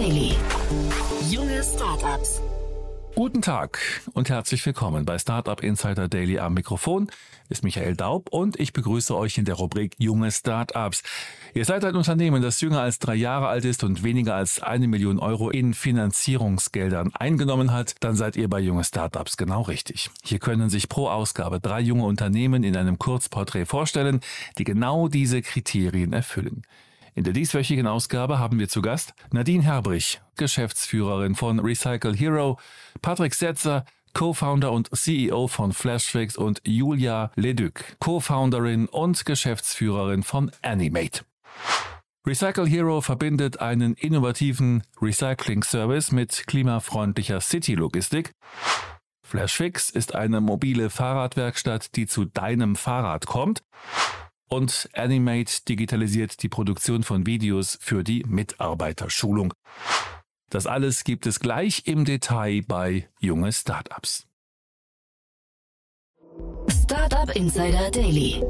Daily. Junge Startups. Guten Tag und herzlich willkommen bei Startup Insider Daily am Mikrofon. Ist Michael Daub und ich begrüße euch in der Rubrik Junge Startups. Ihr seid ein Unternehmen, das jünger als drei Jahre alt ist und weniger als eine Million Euro in Finanzierungsgeldern eingenommen hat, dann seid ihr bei Junge Startups genau richtig. Hier können sich pro Ausgabe drei junge Unternehmen in einem Kurzporträt vorstellen, die genau diese Kriterien erfüllen. In der dieswöchigen Ausgabe haben wir zu Gast Nadine Herbrich, Geschäftsführerin von Recycle Hero, Patrick Setzer, Co-Founder und CEO von Flashfix und Julia Leduc, Co-Founderin und Geschäftsführerin von Animate. Recycle Hero verbindet einen innovativen Recycling-Service mit klimafreundlicher City-Logistik. Flashfix ist eine mobile Fahrradwerkstatt, die zu deinem Fahrrad kommt und Animate digitalisiert die Produktion von Videos für die Mitarbeiterschulung. Das alles gibt es gleich im Detail bei junge Startups. Startup Insider Daily.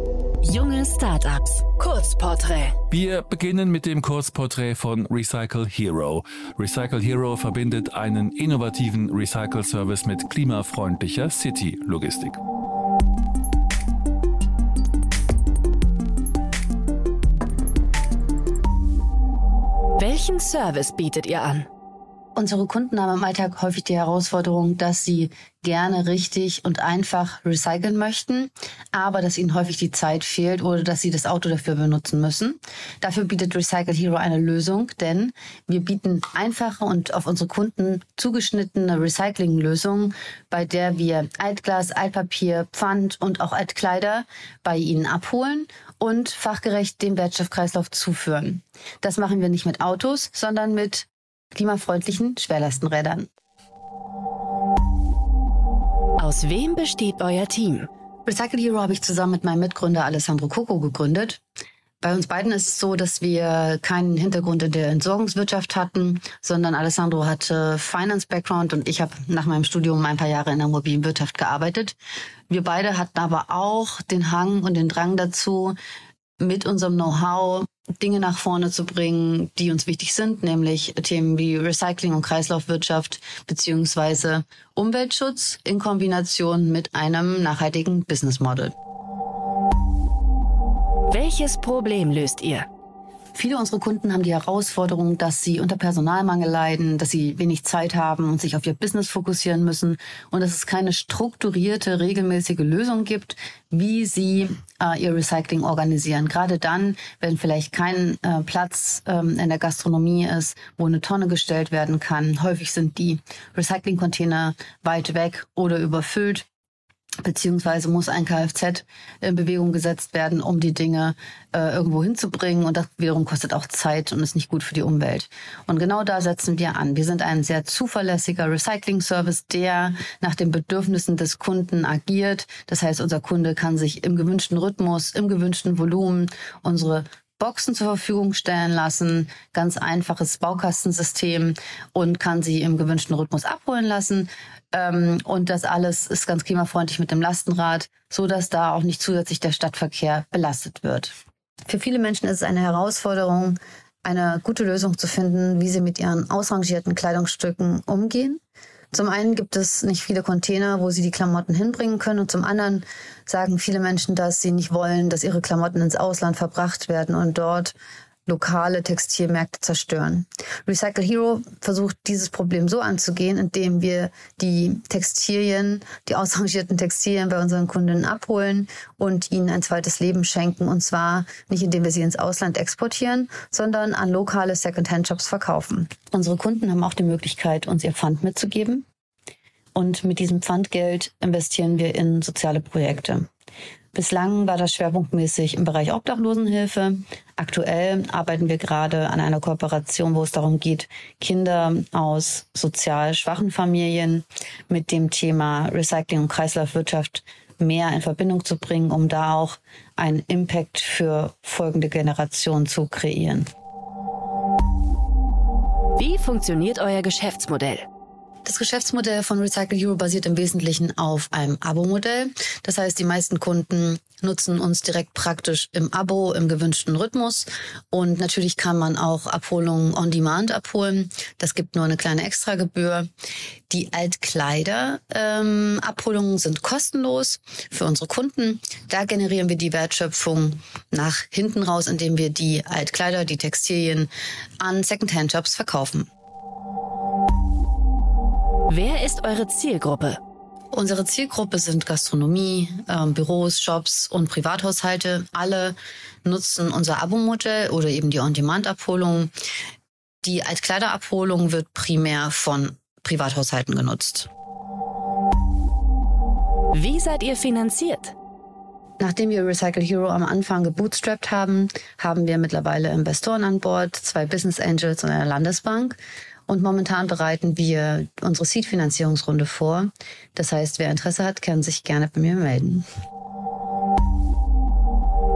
Junge Startups. Kurzporträt. Wir beginnen mit dem Kurzporträt von Recycle Hero. Recycle Hero verbindet einen innovativen Recycle-Service mit klimafreundlicher City-Logistik. Welchen Service bietet ihr an? Unsere Kunden haben im Alltag häufig die Herausforderung, dass sie gerne richtig und einfach recyceln möchten, aber dass ihnen häufig die Zeit fehlt oder dass sie das Auto dafür benutzen müssen. Dafür bietet Recycle Hero eine Lösung, denn wir bieten einfache und auf unsere Kunden zugeschnittene Recyclinglösungen, bei der wir Altglas, Altpapier, Pfand und auch Altkleider bei ihnen abholen und fachgerecht dem Wertstoffkreislauf zuführen. Das machen wir nicht mit Autos, sondern mit klimafreundlichen Schwerlastenrädern. Aus wem besteht euer Team? Recycle Hero habe ich zusammen mit meinem Mitgründer Alessandro Coco gegründet. Bei uns beiden ist es so, dass wir keinen Hintergrund in der Entsorgungswirtschaft hatten, sondern Alessandro hatte Finance Background und ich habe nach meinem Studium ein paar Jahre in der mobilen Wirtschaft gearbeitet. Wir beide hatten aber auch den Hang und den Drang dazu, mit unserem Know-how Dinge nach vorne zu bringen, die uns wichtig sind, nämlich Themen wie Recycling und Kreislaufwirtschaft beziehungsweise Umweltschutz in Kombination mit einem nachhaltigen Business Model. Welches Problem löst ihr? Viele unserer Kunden haben die Herausforderung, dass sie unter Personalmangel leiden, dass sie wenig Zeit haben und sich auf ihr Business fokussieren müssen und dass es keine strukturierte, regelmäßige Lösung gibt, wie sie äh, ihr Recycling organisieren. Gerade dann, wenn vielleicht kein äh, Platz ähm, in der Gastronomie ist, wo eine Tonne gestellt werden kann. Häufig sind die Recycling-Container weit weg oder überfüllt beziehungsweise muss ein Kfz in Bewegung gesetzt werden, um die Dinge äh, irgendwo hinzubringen. Und das wiederum kostet auch Zeit und ist nicht gut für die Umwelt. Und genau da setzen wir an. Wir sind ein sehr zuverlässiger Recycling-Service, der nach den Bedürfnissen des Kunden agiert. Das heißt, unser Kunde kann sich im gewünschten Rhythmus, im gewünschten Volumen unsere Boxen zur Verfügung stellen lassen, ganz einfaches Baukastensystem und kann sie im gewünschten Rhythmus abholen lassen. Ähm, und das alles ist ganz klimafreundlich mit dem Lastenrad, so dass da auch nicht zusätzlich der Stadtverkehr belastet wird. Für viele Menschen ist es eine Herausforderung, eine gute Lösung zu finden, wie sie mit ihren ausrangierten Kleidungsstücken umgehen. Zum einen gibt es nicht viele Container, wo sie die Klamotten hinbringen können. Und zum anderen sagen viele Menschen, dass sie nicht wollen, dass ihre Klamotten ins Ausland verbracht werden und dort lokale Textilmärkte zerstören. Recycle Hero versucht dieses Problem so anzugehen, indem wir die Textilien, die ausrangierten Textilien bei unseren Kunden abholen und ihnen ein zweites Leben schenken. Und zwar nicht indem wir sie ins Ausland exportieren, sondern an lokale Second-Hand-Shops verkaufen. Unsere Kunden haben auch die Möglichkeit, uns ihr Pfand mitzugeben. Und mit diesem Pfandgeld investieren wir in soziale Projekte. Bislang war das schwerpunktmäßig im Bereich Obdachlosenhilfe. Aktuell arbeiten wir gerade an einer Kooperation, wo es darum geht, Kinder aus sozial schwachen Familien mit dem Thema Recycling und Kreislaufwirtschaft mehr in Verbindung zu bringen, um da auch einen Impact für folgende Generationen zu kreieren. Wie funktioniert euer Geschäftsmodell? Das Geschäftsmodell von Recycle Hero basiert im Wesentlichen auf einem Abo-Modell. Das heißt, die meisten Kunden nutzen uns direkt praktisch im Abo, im gewünschten Rhythmus. Und natürlich kann man auch Abholungen on Demand abholen. Das gibt nur eine kleine Extragebühr. Die Altkleider-Abholungen ähm, sind kostenlos für unsere Kunden. Da generieren wir die Wertschöpfung nach hinten raus, indem wir die Altkleider, die Textilien an Secondhand-Shops verkaufen. Wer ist eure Zielgruppe? Unsere Zielgruppe sind Gastronomie, äh, Büros, Shops und Privathaushalte. Alle nutzen unser Abo-Modell oder eben die On-Demand-Abholung. Die Altkleiderabholung wird primär von Privathaushalten genutzt. Wie seid ihr finanziert? Nachdem wir Recycle Hero am Anfang gebootstrapped haben, haben wir mittlerweile Investoren an Bord, zwei Business Angels und eine Landesbank. Und momentan bereiten wir unsere Seed-Finanzierungsrunde vor. Das heißt, wer Interesse hat, kann sich gerne bei mir melden.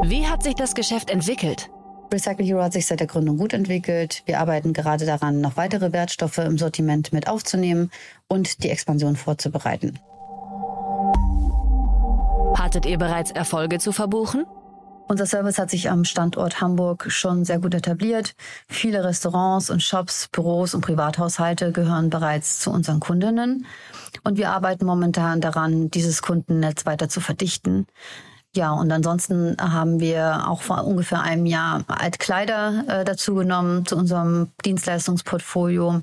Wie hat sich das Geschäft entwickelt? Recycle Hero hat sich seit der Gründung gut entwickelt. Wir arbeiten gerade daran, noch weitere Wertstoffe im Sortiment mit aufzunehmen und die Expansion vorzubereiten. Hattet ihr bereits Erfolge zu verbuchen? Unser Service hat sich am Standort Hamburg schon sehr gut etabliert. Viele Restaurants und Shops, Büros und Privathaushalte gehören bereits zu unseren Kundinnen. Und wir arbeiten momentan daran, dieses Kundennetz weiter zu verdichten. Ja, und ansonsten haben wir auch vor ungefähr einem Jahr Altkleider äh, dazu genommen zu unserem Dienstleistungsportfolio.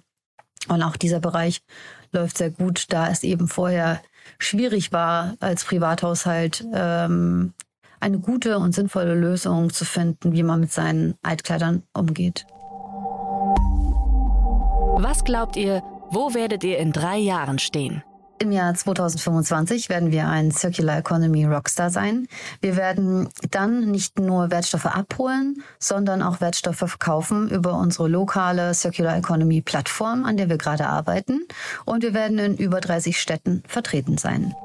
Und auch dieser Bereich läuft sehr gut, da es eben vorher schwierig war, als Privathaushalt ähm, eine gute und sinnvolle Lösung zu finden, wie man mit seinen Altkleidern umgeht. Was glaubt ihr, wo werdet ihr in drei Jahren stehen? Im Jahr 2025 werden wir ein Circular Economy Rockstar sein. Wir werden dann nicht nur Wertstoffe abholen, sondern auch Wertstoffe verkaufen über unsere lokale Circular Economy Plattform, an der wir gerade arbeiten. Und wir werden in über 30 Städten vertreten sein.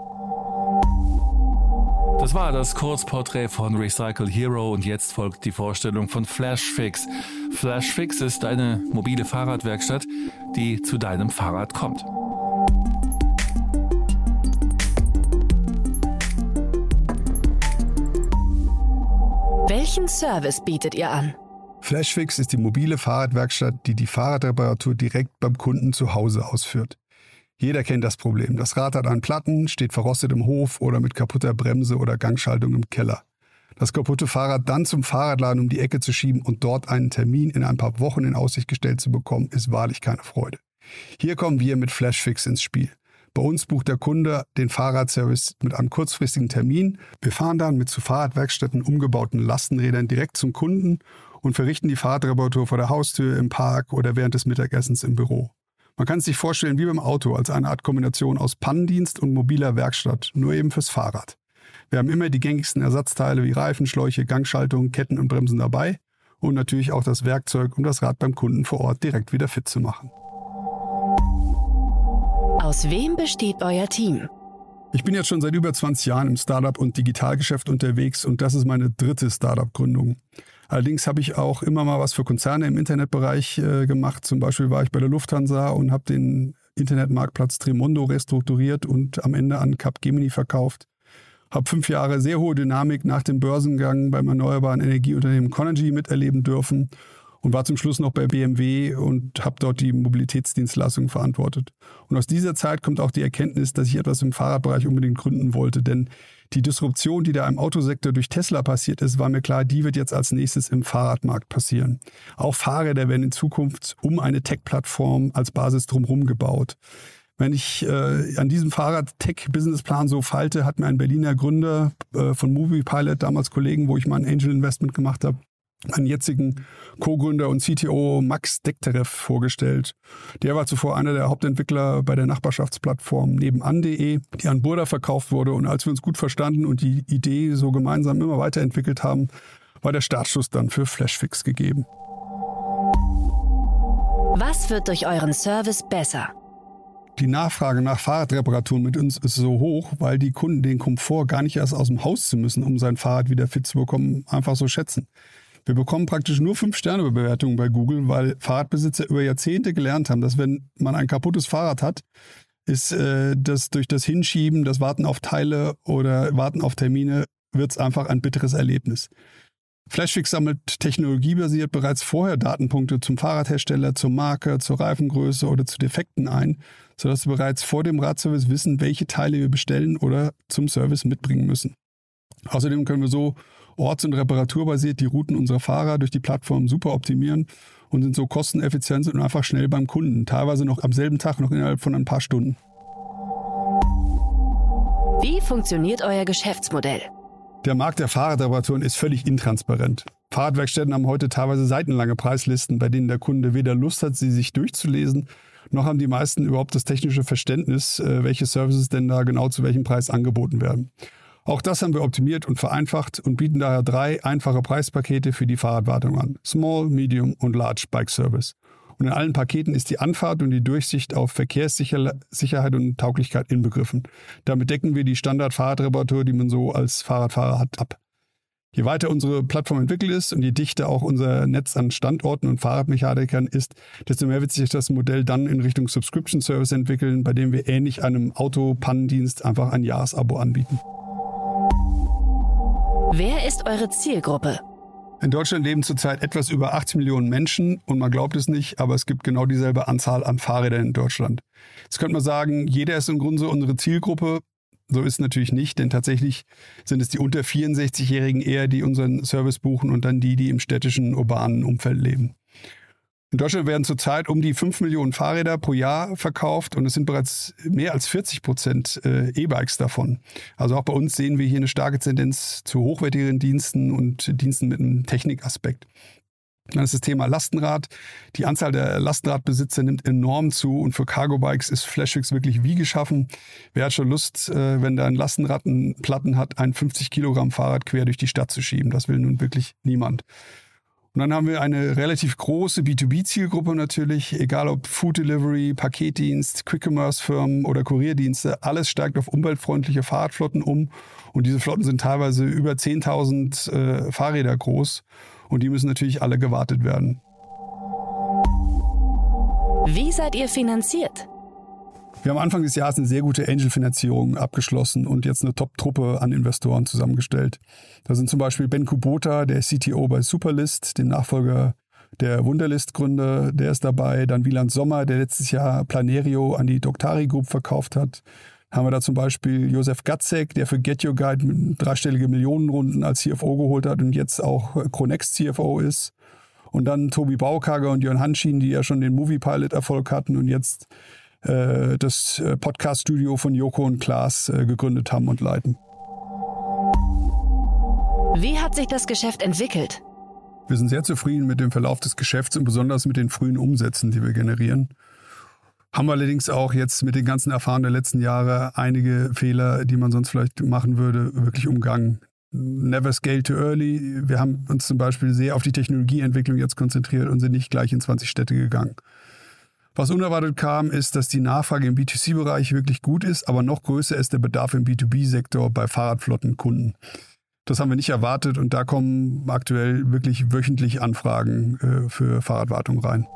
Das war das Kurzporträt von Recycle Hero und jetzt folgt die Vorstellung von Flashfix. Flashfix ist eine mobile Fahrradwerkstatt, die zu deinem Fahrrad kommt. Welchen Service bietet ihr an? Flashfix ist die mobile Fahrradwerkstatt, die die Fahrradreparatur direkt beim Kunden zu Hause ausführt. Jeder kennt das Problem. Das Rad hat einen Platten, steht verrostet im Hof oder mit kaputter Bremse oder Gangschaltung im Keller. Das kaputte Fahrrad dann zum Fahrradladen um die Ecke zu schieben und dort einen Termin in ein paar Wochen in Aussicht gestellt zu bekommen, ist wahrlich keine Freude. Hier kommen wir mit Flashfix ins Spiel. Bei uns bucht der Kunde den Fahrradservice mit einem kurzfristigen Termin. Wir fahren dann mit zu Fahrradwerkstätten umgebauten Lastenrädern direkt zum Kunden und verrichten die Fahrradreparatur vor der Haustür, im Park oder während des Mittagessens im Büro. Man kann es sich vorstellen wie beim Auto, als eine Art Kombination aus Pannendienst und mobiler Werkstatt, nur eben fürs Fahrrad. Wir haben immer die gängigsten Ersatzteile wie Reifen, Schläuche, Gangschaltung, Ketten und Bremsen dabei und natürlich auch das Werkzeug, um das Rad beim Kunden vor Ort direkt wieder fit zu machen. Aus wem besteht euer Team? Ich bin jetzt schon seit über 20 Jahren im Startup- und Digitalgeschäft unterwegs und das ist meine dritte Startup-Gründung. Allerdings habe ich auch immer mal was für Konzerne im Internetbereich äh, gemacht. Zum Beispiel war ich bei der Lufthansa und habe den Internetmarktplatz Tremondo restrukturiert und am Ende an Capgemini verkauft. Habe fünf Jahre sehr hohe Dynamik nach dem Börsengang beim erneuerbaren Energieunternehmen Conergy miterleben dürfen und war zum Schluss noch bei BMW und habe dort die Mobilitätsdienstleistung verantwortet. Und aus dieser Zeit kommt auch die Erkenntnis, dass ich etwas im Fahrradbereich unbedingt gründen wollte, denn die Disruption, die da im Autosektor durch Tesla passiert ist, war mir klar, die wird jetzt als nächstes im Fahrradmarkt passieren. Auch Fahrräder werden in Zukunft um eine Tech-Plattform als Basis drumherum gebaut. Wenn ich äh, an diesem Fahrrad-Tech-Businessplan so falte, hat mir ein Berliner Gründer äh, von MoviePilot, damals Kollegen, wo ich mal ein Angel-Investment gemacht habe, meinen jetzigen Co-Gründer und CTO Max Dekterev vorgestellt. Der war zuvor einer der Hauptentwickler bei der Nachbarschaftsplattform nebenan.de, die an Burda verkauft wurde. Und als wir uns gut verstanden und die Idee so gemeinsam immer weiterentwickelt haben, war der Startschuss dann für Flashfix gegeben. Was wird durch euren Service besser? Die Nachfrage nach Fahrradreparaturen mit uns ist so hoch, weil die Kunden den Komfort gar nicht erst aus dem Haus zu müssen, um sein Fahrrad wieder fit zu bekommen, einfach so schätzen. Wir bekommen praktisch nur 5-Sterne-Bewertungen bei Google, weil Fahrradbesitzer über Jahrzehnte gelernt haben, dass wenn man ein kaputtes Fahrrad hat, ist äh, das durch das Hinschieben, das Warten auf Teile oder Warten auf Termine, wird es einfach ein bitteres Erlebnis. Flashfix sammelt technologiebasiert bereits vorher Datenpunkte zum Fahrradhersteller, zur Marke, zur Reifengröße oder zu Defekten ein, sodass wir bereits vor dem Radservice wissen, welche Teile wir bestellen oder zum Service mitbringen müssen. Außerdem können wir so orts- und reparaturbasiert die Routen unserer Fahrer durch die Plattform super optimieren und sind so kosteneffizient und einfach schnell beim Kunden, teilweise noch am selben Tag, noch innerhalb von ein paar Stunden. Wie funktioniert euer Geschäftsmodell? Der Markt der Fahrradreparaturen ist völlig intransparent. Fahrradwerkstätten haben heute teilweise seitenlange Preislisten, bei denen der Kunde weder Lust hat, sie sich durchzulesen, noch haben die meisten überhaupt das technische Verständnis, äh, welche Services denn da genau zu welchem Preis angeboten werden. Auch das haben wir optimiert und vereinfacht und bieten daher drei einfache Preispakete für die Fahrradwartung an. Small, Medium und Large Bike Service. Und in allen Paketen ist die Anfahrt und die Durchsicht auf Verkehrssicherheit und Tauglichkeit inbegriffen. Damit decken wir die Standard-Fahrradreparatur, die man so als Fahrradfahrer hat, ab. Je weiter unsere Plattform entwickelt ist und je dichter auch unser Netz an Standorten und Fahrradmechanikern ist, desto mehr wird sich das Modell dann in Richtung Subscription Service entwickeln, bei dem wir ähnlich einem Autopannendienst einfach ein Jahresabo anbieten. Wer ist eure Zielgruppe? In Deutschland leben zurzeit etwas über 80 Millionen Menschen und man glaubt es nicht, aber es gibt genau dieselbe Anzahl an Fahrrädern in Deutschland. Jetzt könnte man sagen, jeder ist im Grunde so unsere Zielgruppe. So ist es natürlich nicht, denn tatsächlich sind es die unter 64-Jährigen eher, die unseren Service buchen und dann die, die im städtischen, urbanen Umfeld leben. In Deutschland werden zurzeit um die 5 Millionen Fahrräder pro Jahr verkauft und es sind bereits mehr als 40 Prozent äh, E-Bikes davon. Also auch bei uns sehen wir hier eine starke Tendenz zu hochwertigeren Diensten und Diensten mit einem Technikaspekt. Dann ist das Thema Lastenrad. Die Anzahl der Lastenradbesitzer nimmt enorm zu und für Cargo-Bikes ist Flashfix wirklich wie geschaffen. Wer hat schon Lust, äh, wenn da ein Lastenrad einen Platten hat, ein 50 Kilogramm Fahrrad quer durch die Stadt zu schieben? Das will nun wirklich niemand. Und dann haben wir eine relativ große B2B-Zielgruppe natürlich, egal ob Food Delivery, Paketdienst, Quick-Commerce-Firmen oder Kurierdienste. Alles steigt auf umweltfreundliche Fahrradflotten um. Und diese Flotten sind teilweise über 10.000 äh, Fahrräder groß. Und die müssen natürlich alle gewartet werden. Wie seid ihr finanziert? Wir haben Anfang des Jahres eine sehr gute Angel-Finanzierung abgeschlossen und jetzt eine Top-Truppe an Investoren zusammengestellt. Da sind zum Beispiel Ben Kubota, der CTO bei Superlist, dem Nachfolger der Wunderlist-Gründer, der ist dabei. Dann Wieland Sommer, der letztes Jahr Planerio an die Doctari Group verkauft hat. Haben wir da zum Beispiel Josef Gatzek, der für Get Your Guide dreistellige Millionenrunden als CFO geholt hat und jetzt auch Chronext CFO ist. Und dann Tobi Baukager und Jörn Hanschin, die ja schon den Movie Pilot Erfolg hatten und jetzt äh, das äh, Podcast-Studio von Joko und Klaas äh, gegründet haben und leiten. Wie hat sich das Geschäft entwickelt? Wir sind sehr zufrieden mit dem Verlauf des Geschäfts und besonders mit den frühen Umsätzen, die wir generieren. Haben allerdings auch jetzt mit den ganzen Erfahrungen der letzten Jahre einige Fehler, die man sonst vielleicht machen würde, wirklich umgangen. Never scale too early. Wir haben uns zum Beispiel sehr auf die Technologieentwicklung jetzt konzentriert und sind nicht gleich in 20 Städte gegangen. Was unerwartet kam, ist, dass die Nachfrage im B2C-Bereich wirklich gut ist, aber noch größer ist der Bedarf im B2B-Sektor bei Fahrradflottenkunden. Das haben wir nicht erwartet und da kommen aktuell wirklich wöchentlich Anfragen äh, für Fahrradwartung rein.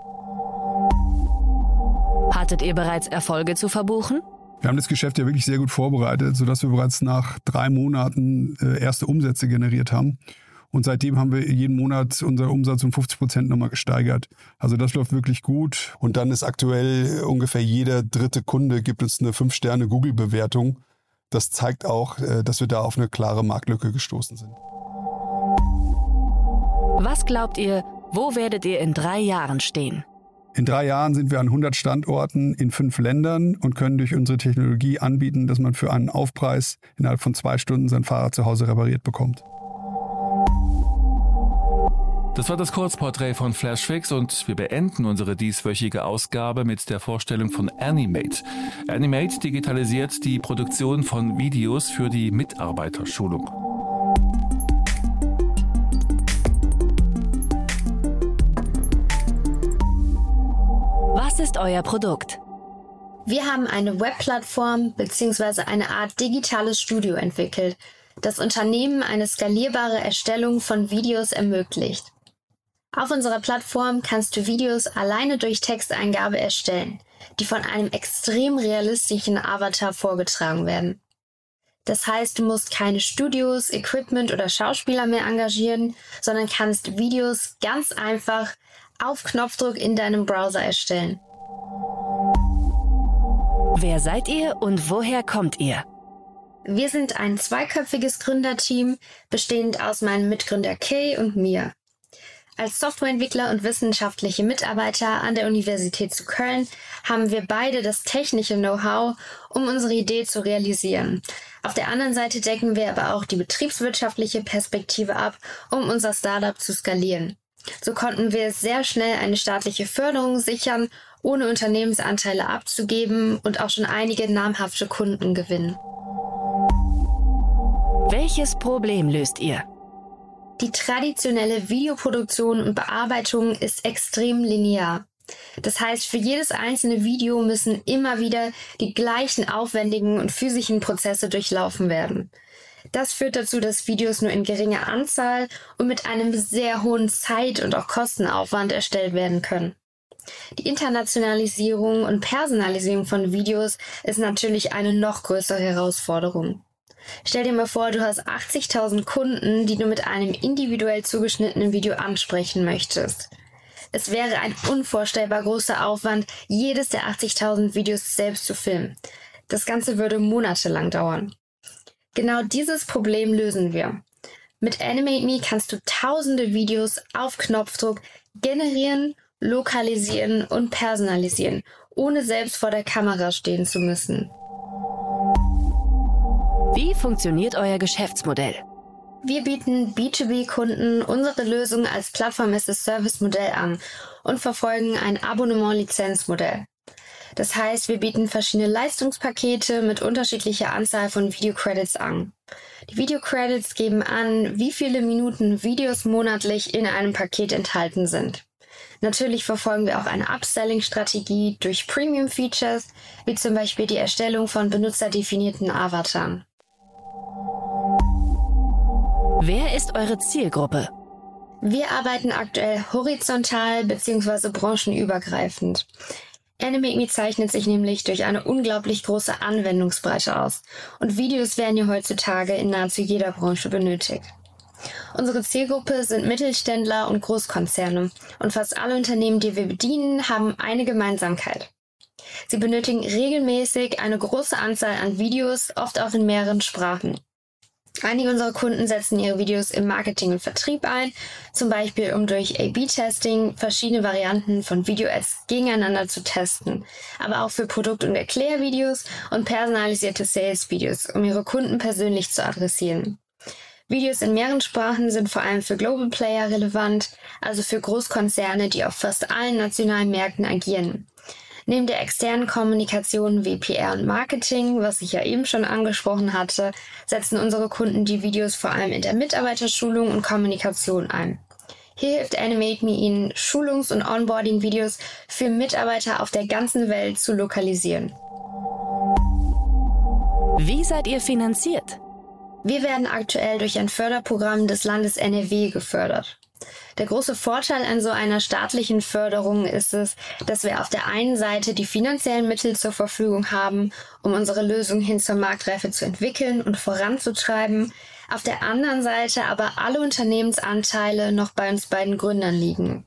Hattet ihr bereits Erfolge zu verbuchen? Wir haben das Geschäft ja wirklich sehr gut vorbereitet, sodass wir bereits nach drei Monaten äh, erste Umsätze generiert haben. Und seitdem haben wir jeden Monat unser Umsatz um 50 Prozent nochmal gesteigert. Also das läuft wirklich gut. Und dann ist aktuell ungefähr jeder dritte Kunde gibt uns eine 5-Sterne-Google-Bewertung. Das zeigt auch, äh, dass wir da auf eine klare Marktlücke gestoßen sind. Was glaubt ihr, wo werdet ihr in drei Jahren stehen? In drei Jahren sind wir an 100 Standorten in fünf Ländern und können durch unsere Technologie anbieten, dass man für einen Aufpreis innerhalb von zwei Stunden sein Fahrrad zu Hause repariert bekommt. Das war das Kurzporträt von Flashfix und wir beenden unsere dieswöchige Ausgabe mit der Vorstellung von Animate. Animate digitalisiert die Produktion von Videos für die Mitarbeiterschulung. Was ist euer Produkt? Wir haben eine Webplattform bzw. eine Art digitales Studio entwickelt, das Unternehmen eine skalierbare Erstellung von Videos ermöglicht. Auf unserer Plattform kannst du Videos alleine durch Texteingabe erstellen, die von einem extrem realistischen Avatar vorgetragen werden. Das heißt, du musst keine Studios, Equipment oder Schauspieler mehr engagieren, sondern kannst Videos ganz einfach auf Knopfdruck in deinem Browser erstellen. Wer seid ihr und woher kommt ihr? Wir sind ein zweiköpfiges Gründerteam, bestehend aus meinem Mitgründer Kay und mir. Als Softwareentwickler und wissenschaftliche Mitarbeiter an der Universität zu Köln haben wir beide das technische Know-how, um unsere Idee zu realisieren. Auf der anderen Seite decken wir aber auch die betriebswirtschaftliche Perspektive ab, um unser Startup zu skalieren. So konnten wir sehr schnell eine staatliche Förderung sichern, ohne Unternehmensanteile abzugeben und auch schon einige namhafte Kunden gewinnen. Welches Problem löst ihr? Die traditionelle Videoproduktion und Bearbeitung ist extrem linear. Das heißt, für jedes einzelne Video müssen immer wieder die gleichen aufwendigen und physischen Prozesse durchlaufen werden. Das führt dazu, dass Videos nur in geringer Anzahl und mit einem sehr hohen Zeit- und auch Kostenaufwand erstellt werden können. Die Internationalisierung und Personalisierung von Videos ist natürlich eine noch größere Herausforderung. Stell dir mal vor, du hast 80.000 Kunden, die du mit einem individuell zugeschnittenen Video ansprechen möchtest. Es wäre ein unvorstellbar großer Aufwand, jedes der 80.000 Videos selbst zu filmen. Das Ganze würde monatelang dauern. Genau dieses Problem lösen wir. Mit Animate Me kannst du tausende Videos auf Knopfdruck generieren, lokalisieren und personalisieren, ohne selbst vor der Kamera stehen zu müssen. Wie funktioniert euer Geschäftsmodell? Wir bieten B2B-Kunden unsere Lösung als Plattform-as-a-Service-Modell an und verfolgen ein Abonnement-Lizenzmodell. Das heißt, wir bieten verschiedene Leistungspakete mit unterschiedlicher Anzahl von Video-Credits an. Die Video-Credits geben an, wie viele Minuten Videos monatlich in einem Paket enthalten sind. Natürlich verfolgen wir auch eine Upselling-Strategie durch Premium-Features, wie zum Beispiel die Erstellung von benutzerdefinierten Avataren. Wer ist eure Zielgruppe? Wir arbeiten aktuell horizontal bzw. branchenübergreifend. Animate Me zeichnet sich nämlich durch eine unglaublich große Anwendungsbreite aus und Videos werden ja heutzutage in nahezu jeder Branche benötigt. Unsere Zielgruppe sind Mittelständler und Großkonzerne und fast alle Unternehmen, die wir bedienen, haben eine Gemeinsamkeit. Sie benötigen regelmäßig eine große Anzahl an Videos, oft auch in mehreren Sprachen. Einige unserer Kunden setzen ihre Videos im Marketing und Vertrieb ein, zum Beispiel um durch A-B-Testing verschiedene Varianten von Video-Ads gegeneinander zu testen, aber auch für Produkt- und Erklärvideos und personalisierte Sales-Videos, um ihre Kunden persönlich zu adressieren. Videos in mehreren Sprachen sind vor allem für Global Player relevant, also für Großkonzerne, die auf fast allen nationalen Märkten agieren. Neben der externen Kommunikation wie PR und Marketing, was ich ja eben schon angesprochen hatte, setzen unsere Kunden die Videos vor allem in der Mitarbeiterschulung und Kommunikation ein. Hier hilft Animate Me Ihnen, Schulungs- und Onboarding-Videos für Mitarbeiter auf der ganzen Welt zu lokalisieren. Wie seid ihr finanziert? Wir werden aktuell durch ein Förderprogramm des Landes NRW gefördert. Der große Vorteil an so einer staatlichen Förderung ist es, dass wir auf der einen Seite die finanziellen Mittel zur Verfügung haben, um unsere Lösung hin zur Marktreife zu entwickeln und voranzutreiben, auf der anderen Seite aber alle Unternehmensanteile noch bei uns beiden Gründern liegen.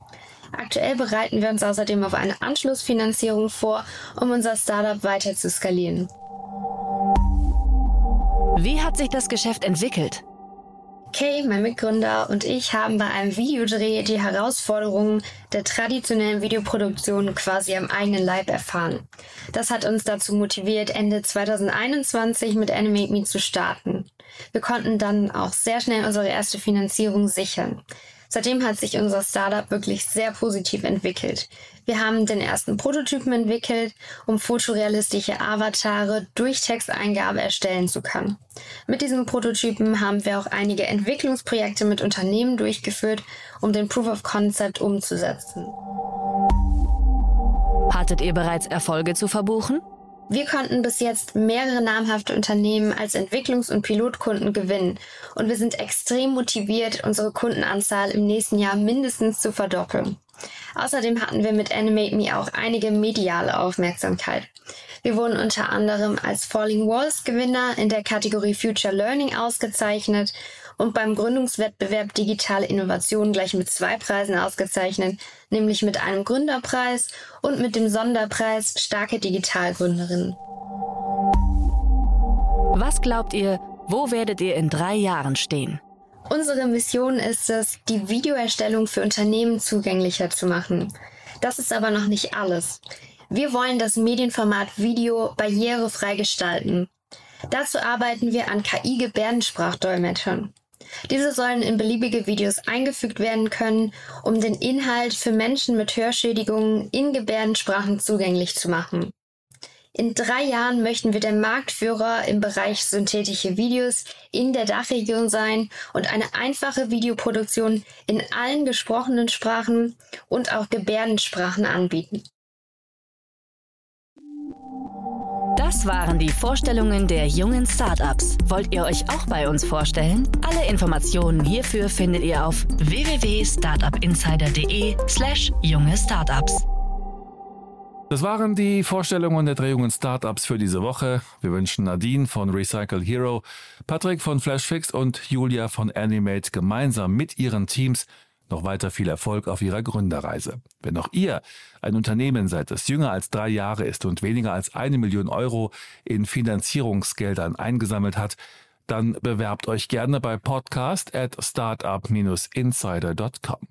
Aktuell bereiten wir uns außerdem auf eine Anschlussfinanzierung vor, um unser Startup weiter zu skalieren. Wie hat sich das Geschäft entwickelt? Kay, mein Mitgründer, und ich haben bei einem Videodreh die Herausforderungen der traditionellen Videoproduktion quasi am eigenen Leib erfahren. Das hat uns dazu motiviert, Ende 2021 mit Animate Me zu starten. Wir konnten dann auch sehr schnell unsere erste Finanzierung sichern. Seitdem hat sich unser Startup wirklich sehr positiv entwickelt. Wir haben den ersten Prototypen entwickelt, um fotorealistische Avatare durch Texteingabe erstellen zu können. Mit diesem Prototypen haben wir auch einige Entwicklungsprojekte mit Unternehmen durchgeführt, um den Proof of Concept umzusetzen. Hattet ihr bereits Erfolge zu verbuchen? Wir konnten bis jetzt mehrere namhafte Unternehmen als Entwicklungs- und Pilotkunden gewinnen und wir sind extrem motiviert, unsere Kundenanzahl im nächsten Jahr mindestens zu verdoppeln. Außerdem hatten wir mit Animate Me auch einige mediale Aufmerksamkeit. Wir wurden unter anderem als Falling Walls Gewinner in der Kategorie Future Learning ausgezeichnet und beim Gründungswettbewerb Digitale Innovation gleich mit zwei Preisen ausgezeichnet, nämlich mit einem Gründerpreis und mit dem Sonderpreis Starke Digitalgründerinnen. Was glaubt ihr, wo werdet ihr in drei Jahren stehen? Unsere Mission ist es, die Videoerstellung für Unternehmen zugänglicher zu machen. Das ist aber noch nicht alles. Wir wollen das Medienformat Video barrierefrei gestalten. Dazu arbeiten wir an KI-Gebärdensprachdolmetschern. Diese sollen in beliebige Videos eingefügt werden können, um den Inhalt für Menschen mit Hörschädigungen in Gebärdensprachen zugänglich zu machen. In drei Jahren möchten wir der Marktführer im Bereich synthetische Videos in der Dachregion sein und eine einfache Videoproduktion in allen gesprochenen Sprachen und auch Gebärdensprachen anbieten. Das waren die Vorstellungen der jungen Startups. Wollt ihr euch auch bei uns vorstellen? Alle Informationen hierfür findet ihr auf www.startupinsider.de/slash junge Startups. Das waren die Vorstellungen der Drehungen Startups für diese Woche. Wir wünschen Nadine von Recycle Hero, Patrick von Flashfix und Julia von Animate gemeinsam mit ihren Teams noch weiter viel Erfolg auf Ihrer Gründerreise. Wenn auch ihr ein Unternehmen seid, das jünger als drei Jahre ist und weniger als eine Million Euro in Finanzierungsgeldern eingesammelt hat, dann bewerbt euch gerne bei podcast at startup-insider.com.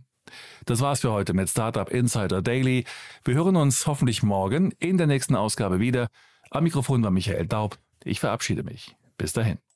Das war's für heute mit Startup Insider Daily. Wir hören uns hoffentlich morgen in der nächsten Ausgabe wieder. Am Mikrofon war Michael Daub. Ich verabschiede mich. Bis dahin.